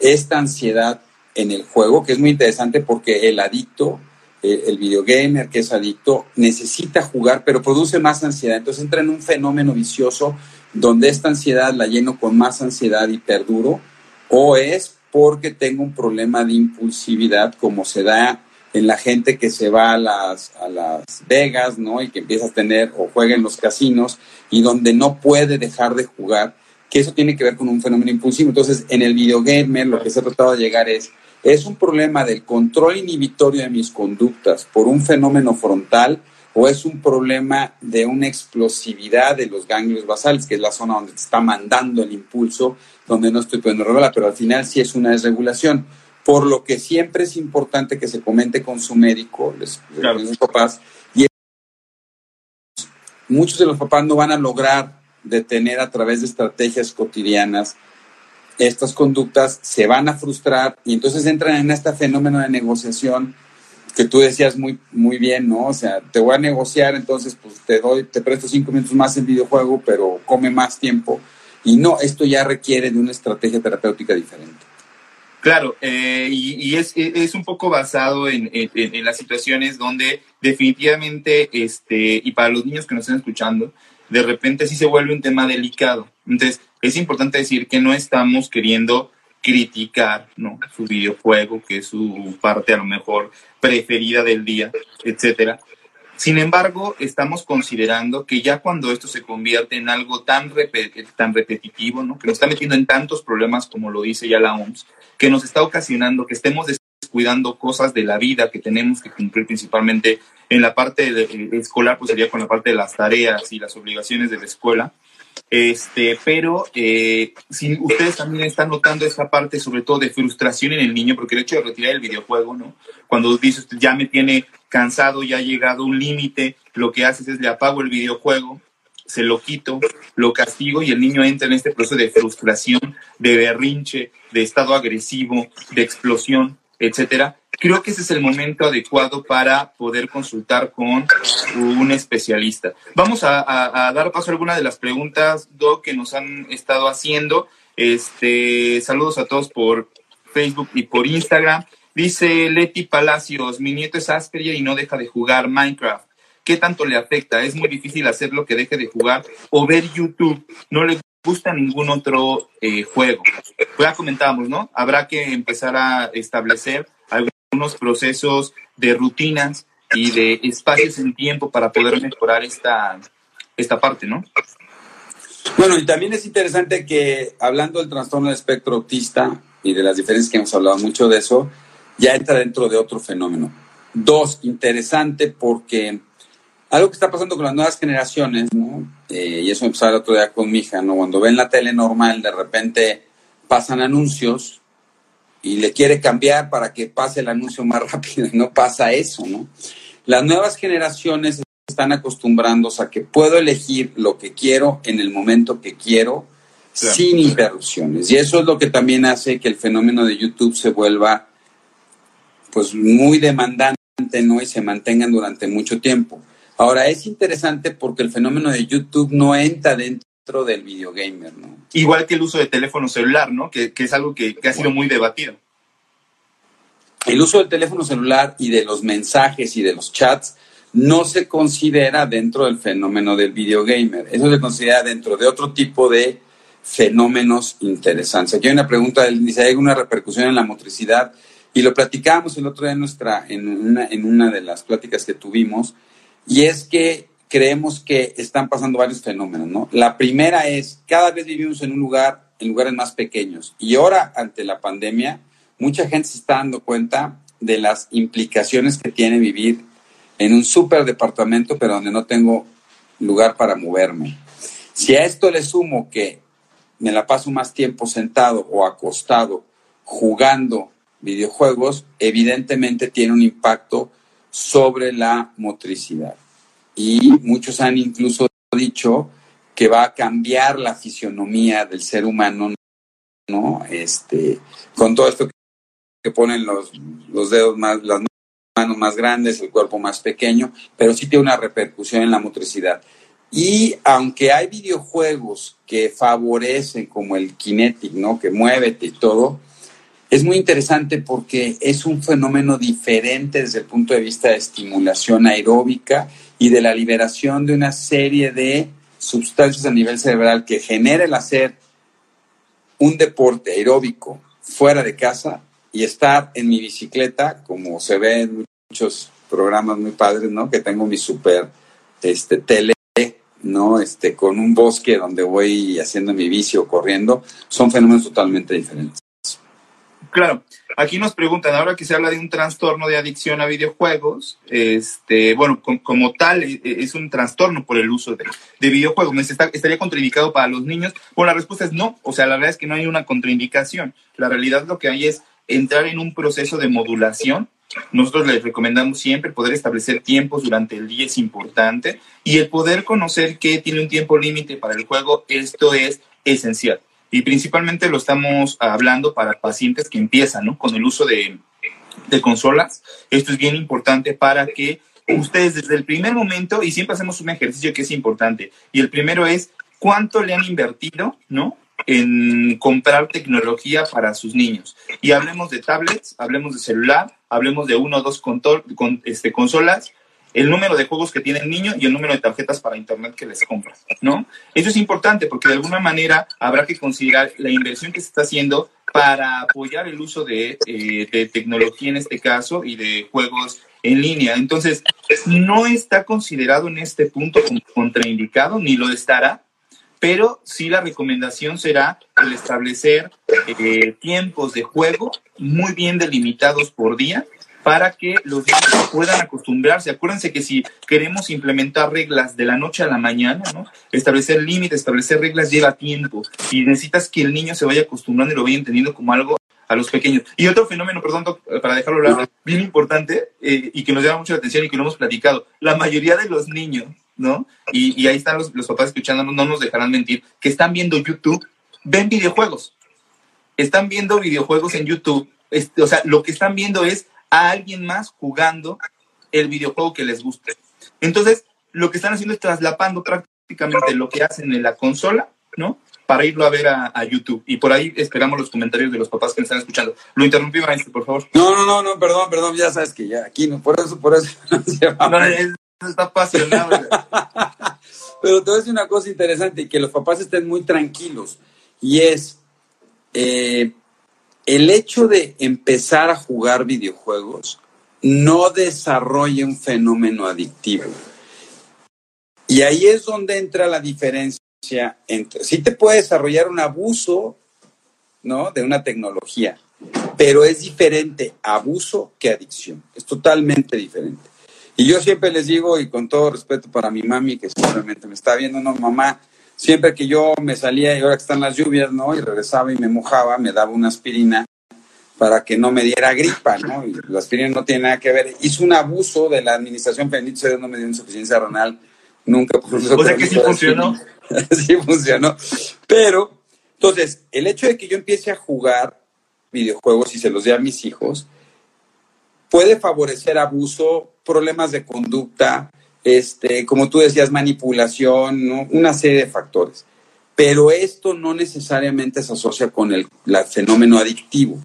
esta ansiedad en el juego, que es muy interesante porque el adicto, eh, el videogamer que es adicto, necesita jugar, pero produce más ansiedad. Entonces entra en un fenómeno vicioso donde esta ansiedad la lleno con más ansiedad y perduro, o es porque tengo un problema de impulsividad, como se da en la gente que se va a las, a las Vegas, ¿no? Y que empieza a tener o juega en los casinos y donde no puede dejar de jugar que eso tiene que ver con un fenómeno impulsivo. Entonces, en el videogamer lo que se ha tratado de llegar es, es un problema del control inhibitorio de mis conductas por un fenómeno frontal o es un problema de una explosividad de los ganglios basales, que es la zona donde te está mandando el impulso, donde no estoy pudiendo regular, pero al final sí es una desregulación. por lo que siempre es importante que se comente con su médico, les, Claro. sus papás, y muchos de los papás no van a lograr detener a través de estrategias cotidianas estas conductas, se van a frustrar y entonces entran en este fenómeno de negociación que tú decías muy, muy bien, ¿no? O sea, te voy a negociar, entonces pues te doy, te presto cinco minutos más en videojuego, pero come más tiempo. Y no, esto ya requiere de una estrategia terapéutica diferente. Claro, eh, y, es, es un poco basado en, en- en las situaciones donde definitivamente, este, y para los niños que nos están escuchando, de repente sí se vuelve un tema delicado. Entonces, es importante decir que no estamos queriendo criticar su videojuego, que es su parte a lo mejor preferida del día, etcétera. Sin embargo, estamos considerando que ya cuando esto se convierte en algo tan, repe- tan repetitivo, que nos está metiendo en tantos problemas como lo dice ya la OMS, que nos está ocasionando que estemos descuidando cosas de la vida que tenemos que cumplir principalmente en la parte de- eh, escolar, pues sería con la parte de las tareas y las obligaciones de la escuela. Este, pero eh, si ustedes también están notando esta parte, sobre todo de frustración en el niño, porque el hecho de retirar el videojuego, ¿no? Cuando dice usted ya me tiene cansado, ya ha llegado un límite, lo que haces es le apago el videojuego, se lo quito, lo castigo y el niño entra en este proceso de frustración, de berrinche, de estado agresivo, de explosión, etcétera. Creo que ese es el momento adecuado para poder consultar con un especialista. Vamos a, dar paso a algunas de las preguntas, Doc, que nos han estado haciendo. Este, saludos a todos por Facebook y por Instagram. Dice Leti Palacios, mi nieto es Asperger y no deja de jugar Minecraft. ¿Qué tanto le afecta? Es muy difícil hacerlo que deje de jugar o ver YouTube. No le gusta ningún otro eh, juego. Pues ya comentábamos, ¿no? Habrá que empezar a establecer algunos procesos de rutinas y de espacios en tiempo para poder mejorar esta, esta parte, ¿no? Bueno, y también es interesante que hablando del trastorno del espectro autista y de las diferencias que hemos hablado mucho de eso, ya entra dentro de otro fenómeno. Dos, interesante porque algo que está pasando con las nuevas generaciones, ¿no? Eh, y eso me pasaba el otro día con mi hija, ¿no? Cuando ven la tele normal, de repente pasan anuncios y le quiere cambiar para que pase el anuncio más rápido y no pasa eso, ¿no? Las nuevas generaciones están acostumbrándose a que puedo elegir lo que quiero en el momento que quiero Claro. sin interrupciones. Y eso es lo que también hace que el fenómeno de YouTube se vuelva pues muy demandante, ¿no? Y se mantengan durante mucho tiempo. Ahora, es interesante porque el fenómeno de YouTube no entra dentro del videogamer, ¿no? Igual que el uso de teléfono celular, ¿no? Que, que es algo que, que ha sido muy debatido. El uso del teléfono celular y de los mensajes y de los chats no se considera dentro del fenómeno del videogamer. Eso se considera dentro de otro tipo de fenómenos interesantes. Aquí hay una pregunta, dice, ¿hay alguna repercusión en la motricidad? Y lo platicábamos el otro día en, nuestra, en, una, en una de las pláticas que tuvimos, y es que creemos que están pasando varios fenómenos, ¿no? La primera es, cada vez vivimos en un lugar, en lugares más pequeños, y ahora, ante la pandemia, mucha gente se está dando cuenta de las implicaciones que tiene vivir en un super departamento, pero donde no tengo lugar para moverme. Si a esto le sumo que me la paso más tiempo sentado o acostado jugando videojuegos, evidentemente tiene un impacto sobre la motricidad. Y muchos han incluso dicho que va a cambiar la fisionomía del ser humano, ¿no? Este, con todo esto que ponen los, los dedos más, las manos más grandes, el cuerpo más pequeño, pero sí tiene una repercusión en la motricidad. Y aunque hay videojuegos que favorecen como el Kinetic, ¿no? Que muévete y todo, es muy interesante porque es un fenómeno diferente desde el punto de vista de estimulación aeróbica y de la liberación de una serie de sustancias a nivel cerebral que genera el hacer un deporte aeróbico fuera de casa y estar en mi bicicleta, como se ve en muchos programas muy padres, ¿no? Que tengo mi super este, tele, ¿no? Este, con un bosque donde voy haciendo mi bici o corriendo, son fenómenos totalmente diferentes. Claro, aquí nos preguntan, ahora que se habla de un trastorno de adicción a videojuegos, este, bueno, com- como tal, e- e- es un trastorno por el uso de, de videojuegos. ¿Me está- ¿Estaría contraindicado para los niños? Bueno, la respuesta es no. O sea, la verdad es que no hay una contraindicación. La realidad lo que hay es entrar en un proceso de modulación. Nosotros les recomendamos siempre poder establecer tiempos durante el día es importante y el poder conocer que tiene un tiempo límite para el juego, esto es esencial. Y principalmente lo estamos hablando para pacientes que empiezan ¿no? con el uso de, de consolas. Esto es bien importante para que ustedes desde el primer momento, y siempre hacemos un ejercicio que es importante, y el primero es cuánto le han invertido, ¿no? En comprar tecnología para sus niños. Y hablemos de tablets, hablemos de celular, hablemos de uno o dos con, este, consolas, el número de juegos que tiene el niño y el número de tarjetas para internet que les compra, ¿no? Eso es importante porque de alguna manera habrá que considerar la inversión que se está haciendo para apoyar el uso de, eh, tecnología en este caso y de juegos en línea. Entonces, no está considerado en este punto como contraindicado, ni lo estará, pero sí la recomendación será el establecer eh, tiempos de juego muy bien delimitados por día para que los niños puedan acostumbrarse. Acuérdense que si queremos implementar reglas de la noche a la mañana, ¿no? establecer límites, establecer reglas lleva tiempo y necesitas que el niño se vaya acostumbrando y lo vaya entendiendo como algo a los pequeños. Y otro fenómeno, perdón, para dejarlo hablar, bien importante eh, y que nos llama mucho la atención y que lo hemos platicado, la mayoría de los niños, ¿no? Y, ahí están los, papás escuchándonos, no nos dejarán mentir, que están viendo YouTube, ven videojuegos. Están viendo videojuegos en YouTube. Este, o sea, lo que están viendo es a alguien más jugando el videojuego que les guste. Entonces, lo que están haciendo es traslapando prácticamente lo que hacen en la consola, ¿no? para irlo a ver a, YouTube. Y por ahí esperamos los comentarios de los papás que me están escuchando. Lo interrumpí, maestro, por favor. No, no, no, no, perdón, perdón, ya sabes que ya aquí no, por eso, por eso. no, está apasionado. Pero te voy a decir una cosa interesante, que los papás estén muy tranquilos. Y es eh, el hecho de empezar a jugar videojuegos no desarrolla un fenómeno adictivo. Y ahí es donde entra la diferencia entre, sí te puede desarrollar un abuso, ¿no? De una tecnología, pero es diferente abuso que adicción. Es totalmente diferente. Y yo siempre les digo, y con todo respeto para mi mami, que seguramente me está viendo, no, mamá, siempre que yo me salía y ahora que están las lluvias, ¿no? Y regresaba y me mojaba, me daba una aspirina para que no me diera gripa, ¿no? Y la aspirina no tiene nada que ver. Hizo un abuso de la administración, bendito sea no me dio insuficiencia renal, nunca. Por o sea que sí funcionó. sí funcionó. Pero, entonces, el hecho de que yo empiece a jugar videojuegos y se los dé a mis hijos, puede favorecer abuso, problemas de conducta, este, como tú decías, manipulación, una serie de factores. Pero esto no necesariamente se asocia con el fenómeno adictivo.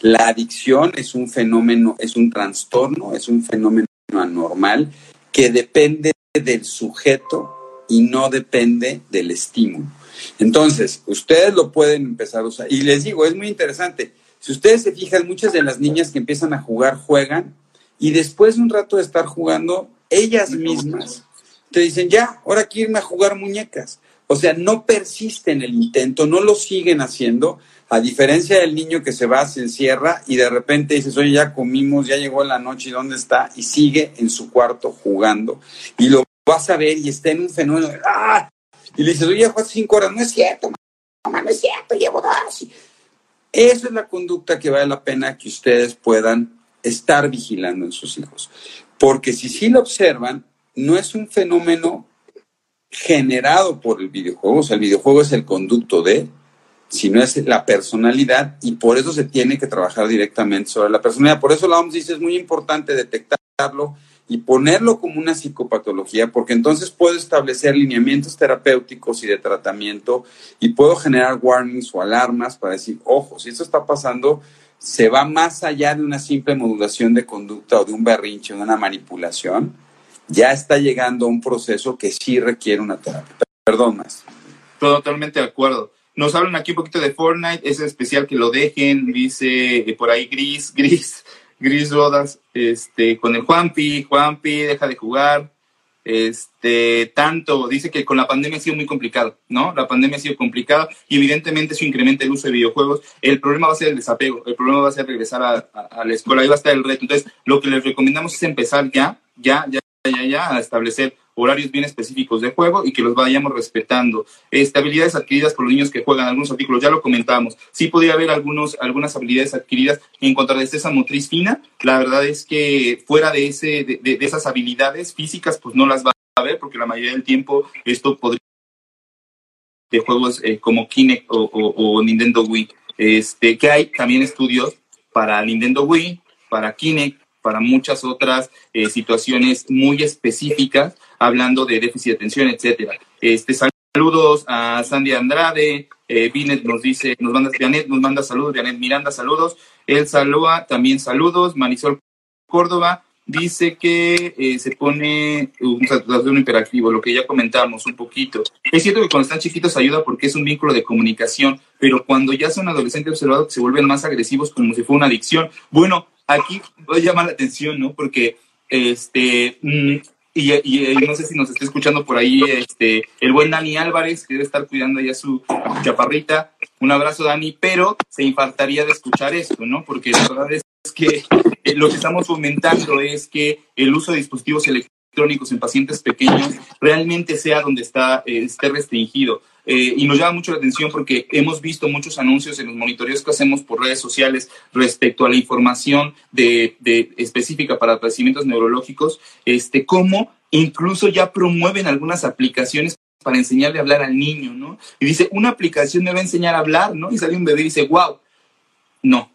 La adicción es un fenómeno, es un trastorno, es un fenómeno anormal que depende del sujeto y no depende del estímulo. Entonces, ustedes lo pueden empezar a usar. Y les digo, es muy interesante. Si ustedes se fijan, muchas de las niñas que empiezan a jugar juegan y después de un rato de estar jugando, ellas mismas te dicen, ya, ahora quiero irme a jugar muñecas. O sea, no persisten el intento, no lo siguen haciendo, a diferencia del niño que se va, se encierra y de repente dices, oye, ya comimos, ya llegó la noche, ¿y dónde está? Y sigue en su cuarto jugando. Y lo vas a ver y está en un fenómeno ¡ah! Y le dices, oye, fue cinco horas. No es cierto, mamá, no es cierto, llevo dos. Esa es la conducta que vale la pena que ustedes puedan estar vigilando en sus hijos. Porque si sí lo observan, no es un fenómeno generado por el videojuego, o sea, el videojuego es el conducto de, sino es la personalidad y por eso se tiene que trabajar directamente sobre la personalidad. Por eso la OMS dice es muy importante detectarlo y ponerlo como una psicopatología, porque entonces puedo establecer lineamientos terapéuticos y de tratamiento y puedo generar warnings o alarmas para decir, ojo, si esto está pasando, se va más allá de una simple modulación de conducta o de un berrinche de una manipulación, ya está llegando a un proceso que sí requiere una terapia. Perdón más. Totalmente de acuerdo. Nos hablan aquí un poquito de Fortnite, es especial que lo dejen, dice eh, por ahí Gris, Gris, Gris Rodas, este, con el Juanpi, Juanpi, deja de jugar, este, tanto, dice que con la pandemia ha sido muy complicado, ¿no? La pandemia ha sido complicada y evidentemente eso incrementa el uso de videojuegos. El problema va a ser el desapego, el problema va a ser regresar a, la escuela, ahí va a estar el reto. Entonces, lo que les recomendamos es empezar ya, ya, ya, ya, ya, a establecer horarios bien específicos de juego y que los vayamos respetando. Este, habilidades adquiridas por los niños que juegan, algunos artículos, ya lo comentábamos. Sí podría haber algunos, algunas habilidades adquiridas en cuanto a destreza motriz fina. La verdad es que fuera de, ese, de, de, esas habilidades físicas, pues no las va a ver porque la mayoría del tiempo esto podría de juegos eh, como Kinect o, o, o, Nintendo Wii. Este, que hay también estudios para Nintendo Wii, para Kinect, para muchas otras eh, situaciones muy específicas, hablando de déficit de atención, etcétera. Este, saludos a Sandy Andrade, eh, Binet nos dice, nos manda, Janet nos manda saludos, Janet Miranda, saludos, El Salua, también saludos, Marisol Córdoba, dice que eh, se pone un un hiperactivo, lo que ya comentamos un poquito. Es cierto que cuando están chiquitos ayuda porque es un vínculo de comunicación, pero cuando ya son adolescentes observados se vuelven más agresivos como si fuera una adicción. Bueno, aquí voy a llamar la atención, ¿no? Porque este mm, y, no sé si nos está escuchando por ahí este el buen Dani Álvarez, que debe estar cuidando ya su chaparrita. Un abrazo, Dani, pero se infartaría de escuchar esto, ¿no? Porque la verdad es que eh, lo que estamos fomentando es que el uso de dispositivos electrónicos en pacientes pequeños realmente sea donde está, eh, esté restringido. Eh, y nos llama mucho la atención porque hemos visto muchos anuncios en los monitoreos que hacemos por redes sociales respecto a la información de, de específica para padecimientos neurológicos, este, cómo incluso ya promueven algunas aplicaciones para enseñarle a hablar al niño, ¿no? Y dice, una aplicación me va a enseñar a hablar, ¿no? Y sale un bebé y dice, wow, no,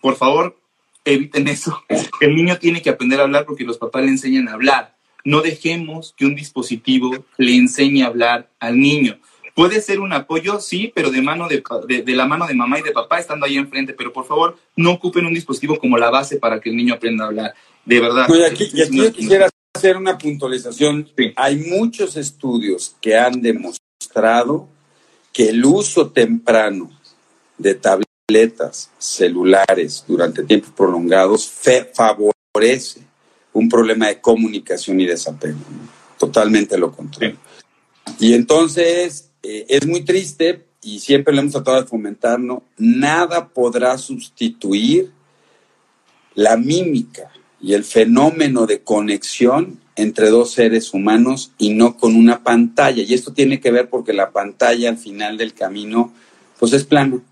por favor, eviten eso. El niño tiene que aprender a hablar porque los papás le enseñan a hablar. No dejemos que un dispositivo le enseñe a hablar al niño. Puede ser un apoyo, sí, pero de, mano de, de, la mano de mamá y de papá estando ahí enfrente. Pero por favor, no ocupen un dispositivo como la base para que el niño aprenda a hablar. De verdad. y aquí, y aquí yo quisiera hacer una puntualización. Sí. Hay muchos estudios que han demostrado que el uso temprano de tabletas, celulares durante tiempos prolongados favorece un problema de comunicación y desapego. Totalmente lo contrario. Sí. Y entonces eh, es muy triste y siempre lo hemos tratado de fomentar, ¿no? Nada podrá sustituir la mímica y el fenómeno de conexión entre dos seres humanos y no con una pantalla. Y esto tiene que ver porque la pantalla al final del camino, pues es plano,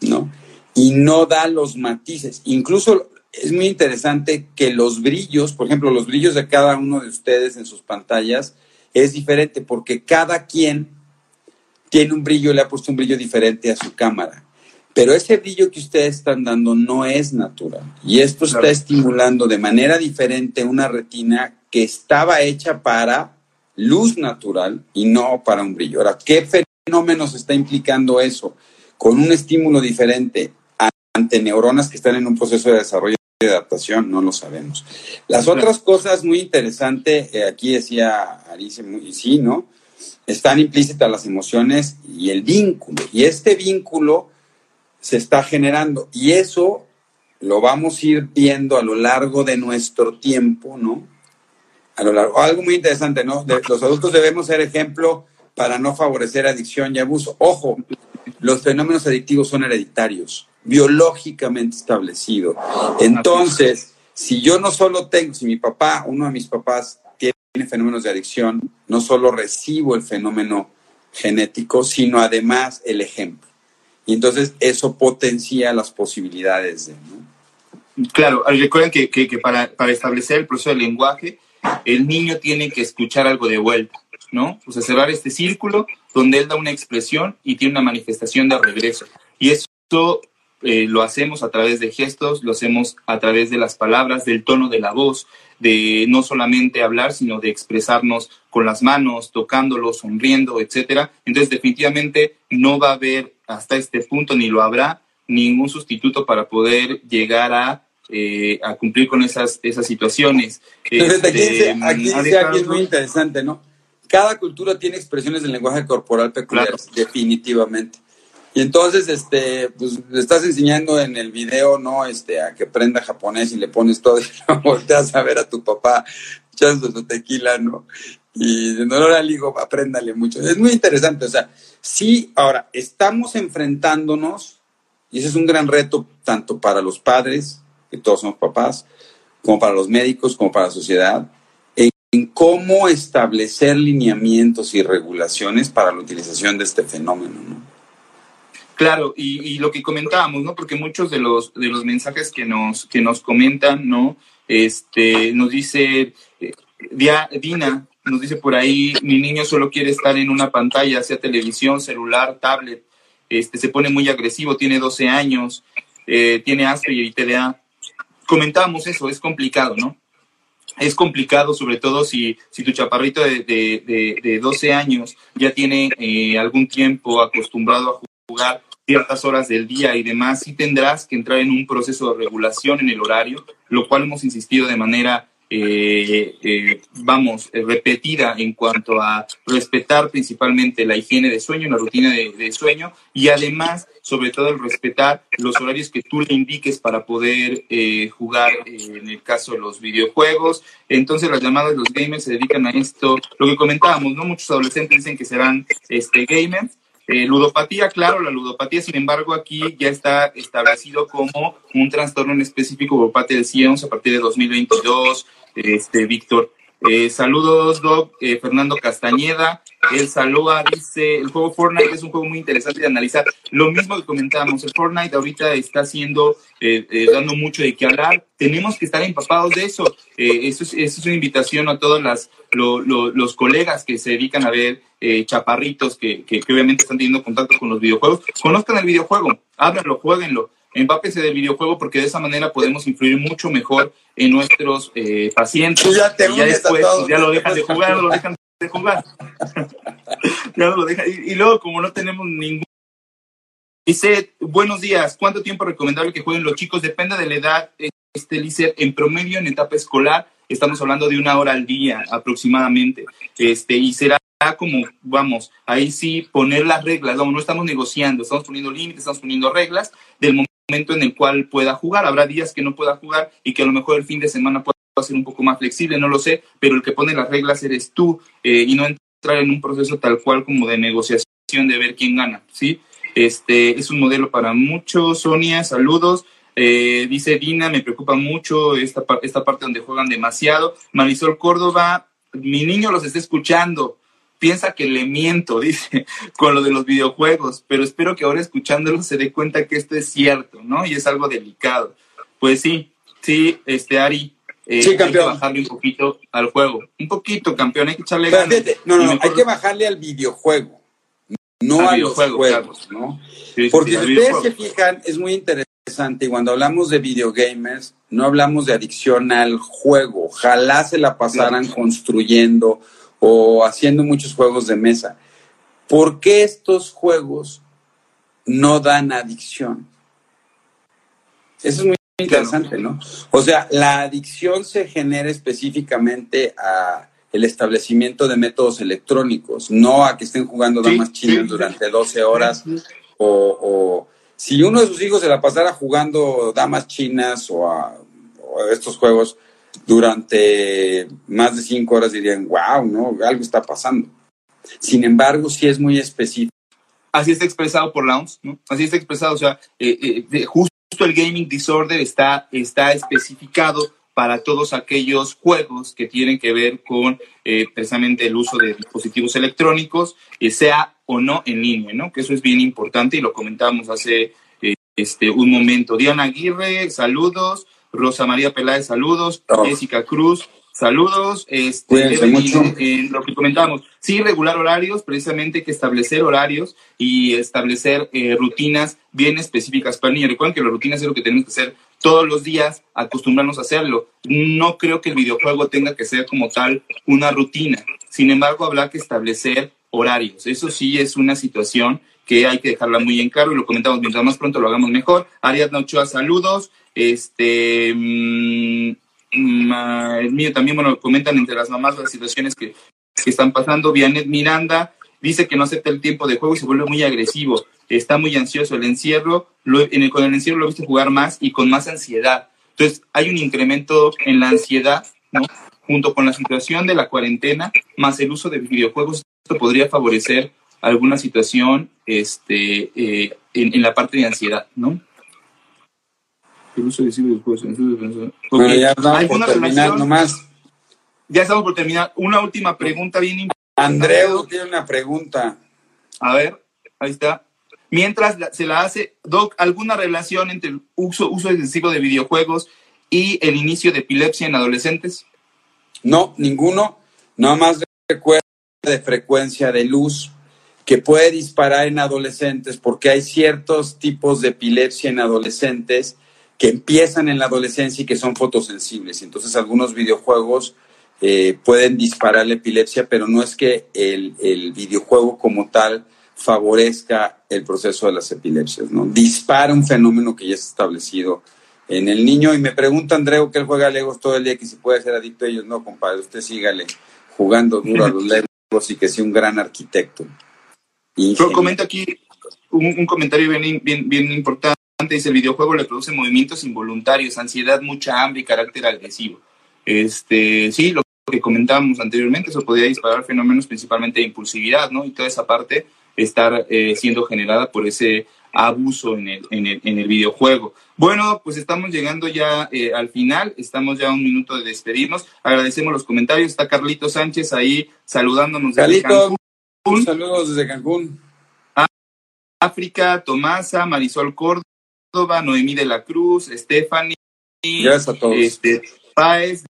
¿no? Y no da los matices. Incluso es muy interesante que los brillos, por ejemplo, los brillos de cada uno de ustedes en sus pantallas es diferente porque cada quien tiene un brillo, le ha puesto un brillo diferente a su cámara. Pero ese brillo que ustedes están dando no es natural. Y esto claro. está estimulando de manera diferente una retina que estaba hecha para luz natural y no para un brillo. Ahora, ¿qué fenómenos está implicando eso? Con un estímulo diferente ante neuronas que están en un proceso de desarrollo y de adaptación, no lo sabemos. Las otras cosas muy interesantes, eh, aquí decía Arice, y sí, ¿no? Están implícitas las emociones y el vínculo. Y este vínculo se está generando. Y eso lo vamos a ir viendo a lo largo de nuestro tiempo, ¿no? A lo largo. Algo muy interesante, ¿no? De, los adultos debemos ser ejemplo para no favorecer adicción y abuso. Ojo, los fenómenos adictivos son hereditarios, biológicamente establecidos. Entonces, si yo no solo tengo, si mi papá, uno de mis papás tiene fenómenos de adicción, no solo recibo el fenómeno genético, sino además el ejemplo. Y entonces eso potencia las posibilidades de... ¿no? Claro, recuerden que, que, que para, para, establecer el proceso del lenguaje, el niño tiene que escuchar algo de vuelta, ¿no? O sea, cerrar este círculo donde él da una expresión y tiene una manifestación de regreso. Y eso eh, lo hacemos a través de gestos, lo hacemos a través de las palabras, del tono de la voz, de no solamente hablar, sino de expresarnos con las manos, tocándolo, sonriendo, etcétera. Entonces, definitivamente no va a haber hasta este punto ni lo habrá ningún sustituto para poder llegar a, eh, a cumplir con esas, esas situaciones. Entonces, aquí este, aquí dice algo muy interesante, ¿no? Cada cultura tiene expresiones del lenguaje corporal peculiares, claro. definitivamente. Y entonces, este, pues le estás enseñando en el video, ¿no? Este, a que aprenda japonés y le pones todo y lo volteas a ver a tu papá echando su tequila, ¿no? Y de no le digo, apréndale mucho. Es muy interesante, o sea, sí, ahora, estamos enfrentándonos, y ese es un gran reto tanto para los padres, que todos somos papás, como para los médicos, como para la sociedad, en cómo establecer lineamientos y regulaciones para la utilización de este fenómeno, ¿no? Claro, y, lo que comentábamos, ¿no? Porque muchos de los, de los mensajes que nos, que nos comentan, ¿no? Este, nos dice, eh, Dina, nos dice por ahí, mi niño solo quiere estar en una pantalla, sea televisión, celular, tablet, este, se pone muy agresivo, tiene 12 años, eh, tiene Asperger y TDA. Comentábamos eso, es complicado, ¿no? Es complicado, sobre todo si, si tu chaparrito de, de, 12 años ya tiene eh, algún tiempo acostumbrado a jugar ciertas horas del día y demás, sí tendrás que entrar en un proceso de regulación en el horario, lo cual hemos insistido de manera, eh, eh, vamos, repetida en cuanto a respetar principalmente la higiene de sueño, la rutina de, sueño y además, sobre todo, el respetar los horarios que tú le indiques para poder eh, jugar, en el caso de los videojuegos. Entonces, las llamadas de los gamers se dedican a esto, lo que comentábamos, ¿no? Muchos adolescentes dicen que serán este, gamers eh, ludopatía, claro, la ludopatía, sin embargo, aquí ya está establecido como un trastorno en específico por parte del CIEMS a partir de 2022. Este, Víctor, eh, saludos, Doc, eh, Fernando Castañeda. Él saluda, dice, el juego Fortnite es un juego muy interesante de analizar. Lo mismo que comentábamos, el Fortnite ahorita está haciendo, dando mucho de qué hablar. Tenemos que estar empapados de eso. eso, es, eso, es, una invitación a todos las, los colegas que se dedican a ver eh, chaparritos que, que, obviamente están teniendo contacto con los videojuegos, conozcan el videojuego, háblenlo, jueguenlo, empápese del videojuego porque de esa manera podemos influir mucho mejor en nuestros eh, pacientes. ya, y ya después pues, ya lo dejan de jugar, lo dejan de jugar. Y, luego, como no tenemos ningún Dice, buenos días, ¿cuánto tiempo recomendable que jueguen los chicos? Depende de la edad, este dice, en promedio en etapa escolar, estamos hablando de una hora al día aproximadamente, este, y será como, vamos, ahí sí poner las reglas, no, no estamos negociando, estamos poniendo límites, estamos poniendo reglas del momento en el cual pueda jugar. Habrá días que no pueda jugar y que a lo mejor el fin de semana pueda ser un poco más flexible, no lo sé, pero el que pone las reglas eres tú eh, y no entrar en un proceso tal cual como de negociación de ver quién gana, ¿sí? Este es un modelo para muchos. Sonia, saludos. Eh, dice Dina, me preocupa mucho esta, esta parte donde juegan demasiado. Marisol Córdoba, mi niño los está escuchando piensa que le miento, dice, con lo de los videojuegos, pero espero que ahora escuchándolo se dé cuenta que esto es cierto, ¿no? Y es algo delicado. Pues sí, sí, este Ari, eh, hay que bajarle un poquito al juego. Un poquito, campeón, hay que echarle ganas. No, no, hay que bajarle al videojuego, no a los juegos, ¿no? Porque si ustedes se fijan, es muy interesante, y cuando hablamos de videogamers, no hablamos de adicción al juego, ojalá se la pasaran construyendo o haciendo muchos juegos de mesa. ¿Por qué estos juegos no dan adicción? Eso es muy interesante, ¿no? O sea, la adicción se genera específicamente a el establecimiento de métodos electrónicos, no a que estén jugando damas chinas durante 12 horas o, si uno de sus hijos se la pasara jugando damas chinas o a estos juegos, durante más de cinco horas dirían, wow, ¿no? Algo está pasando. Sin embargo, sí es muy específico. Así está expresado por la ¿no? Así está expresado, o sea, eh, eh, justo el gaming disorder está, está especificado para todos aquellos juegos que tienen que ver con eh, precisamente el uso de dispositivos electrónicos, sea o no en línea, ¿no? Que eso es bien importante y lo comentamos hace este, un momento. Diana Aguirre, saludos. Rosa María Peláez, saludos. Jessica Cruz, saludos. Este, lo que comentábamos, sí, regular horarios, precisamente que establecer horarios y establecer eh, rutinas bien específicas para niños. Recuerden que las rutinas es lo que tenemos que hacer todos los días, acostumbrarnos a hacerlo. No creo que el videojuego tenga que ser como tal una rutina. Sin embargo, habrá que establecer horarios. Eso sí es una situación que hay que dejarla muy en claro y lo comentamos, mientras más pronto lo hagamos mejor. Ariadna Ochoa, saludos. Este, mmm, el mío también, bueno, comentan entre las mamás las situaciones que, que están pasando. Vianet Miranda dice que no acepta el tiempo de juego y se vuelve muy agresivo. Está muy ansioso. El encierro, en el, con el encierro lo he visto jugar más y con más ansiedad. Entonces, hay un incremento en la ansiedad, ¿no? Junto con la situación de la cuarentena, más el uso de videojuegos, esto podría favorecer alguna situación este, eh, en, la parte de ansiedad, ¿no? El uso de después. Okay. ya por terminar nomás. ya estamos por terminar. Una última pregunta bien importante. Andreu tiene una pregunta. A ver, ahí está. Mientras se la hace, Doc, ¿alguna relación entre el uso, uso excesivo de videojuegos y el inicio de epilepsia en adolescentes? No, ninguno. Nada más recuerda de frecuencia de luz que puede disparar en adolescentes porque hay ciertos tipos de epilepsia en adolescentes que empiezan en la adolescencia y que son fotosensibles. Entonces algunos videojuegos eh, pueden disparar la epilepsia, pero no es que el, el, videojuego como tal favorezca el proceso de las epilepsias, ¿no? Dispara un fenómeno que ya está establecido en el niño. Y me pregunta Andreu que él juega Legos todo el día, que si puede ser adicto a ellos. No, compadre, usted sígale jugando duro a los Legos y que sea un gran arquitecto. Yo comento aquí un, un comentario bien, bien, bien importante. Dice, el videojuego le produce movimientos involuntarios, ansiedad, mucha hambre y carácter agresivo. Este, sí, lo que comentábamos anteriormente, eso podría disparar fenómenos principalmente de impulsividad, ¿no? Y toda esa parte estar eh, siendo generada por ese abuso en el, en el, en el videojuego. Bueno, pues estamos llegando ya eh, al final, estamos ya a un minuto de despedirnos. Agradecemos los comentarios. Está Carlito Sánchez ahí saludándonos desde Cancún. Saludos desde Cancún. África, Tomasa, Marisol Córdoba, Noemí de la Cruz, Stephanie. Gracias a todos. Este, Páez,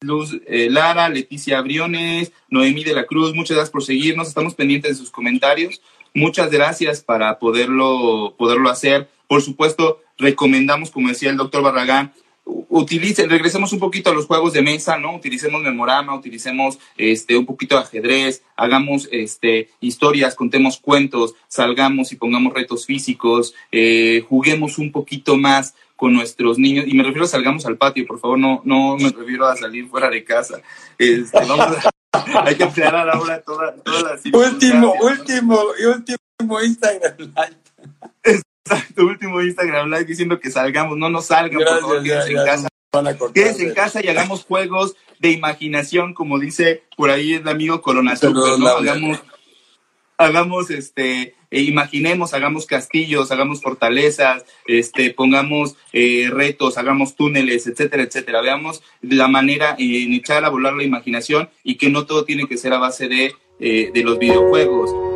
Luz eh, Lara, Leticia Briones, Noemí de la Cruz, muchas gracias por seguirnos, estamos pendientes de sus comentarios, muchas gracias para poderlo, poderlo hacer. Por supuesto, recomendamos, como decía el doctor Barragán, utilicen, regresemos un poquito a los juegos de mesa, ¿no? Utilicemos memorama, utilicemos este un poquito de ajedrez, hagamos este historias, contemos cuentos, salgamos y pongamos retos físicos, eh, juguemos un poquito más con nuestros niños, y me refiero a salgamos al patio, por favor, no, no me refiero a salir fuera de casa. Este, vamos a, hay que aclarar ahora todas las Último, último, y último Instagram Live. Exacto, último Instagram Live diciendo que salgamos, no nos salgan, por favor, quédense en casa. Quédense en casa y hagamos juegos de imaginación, como dice por ahí el amigo Corona ¿no? Hagamos, hagamos este e imaginemos, hagamos castillos, hagamos fortalezas, este, pongamos eh, retos, hagamos túneles, etcétera, etcétera. Veamos la manera en echar a volar la imaginación y que no todo tiene que ser a base de, eh, de los videojuegos.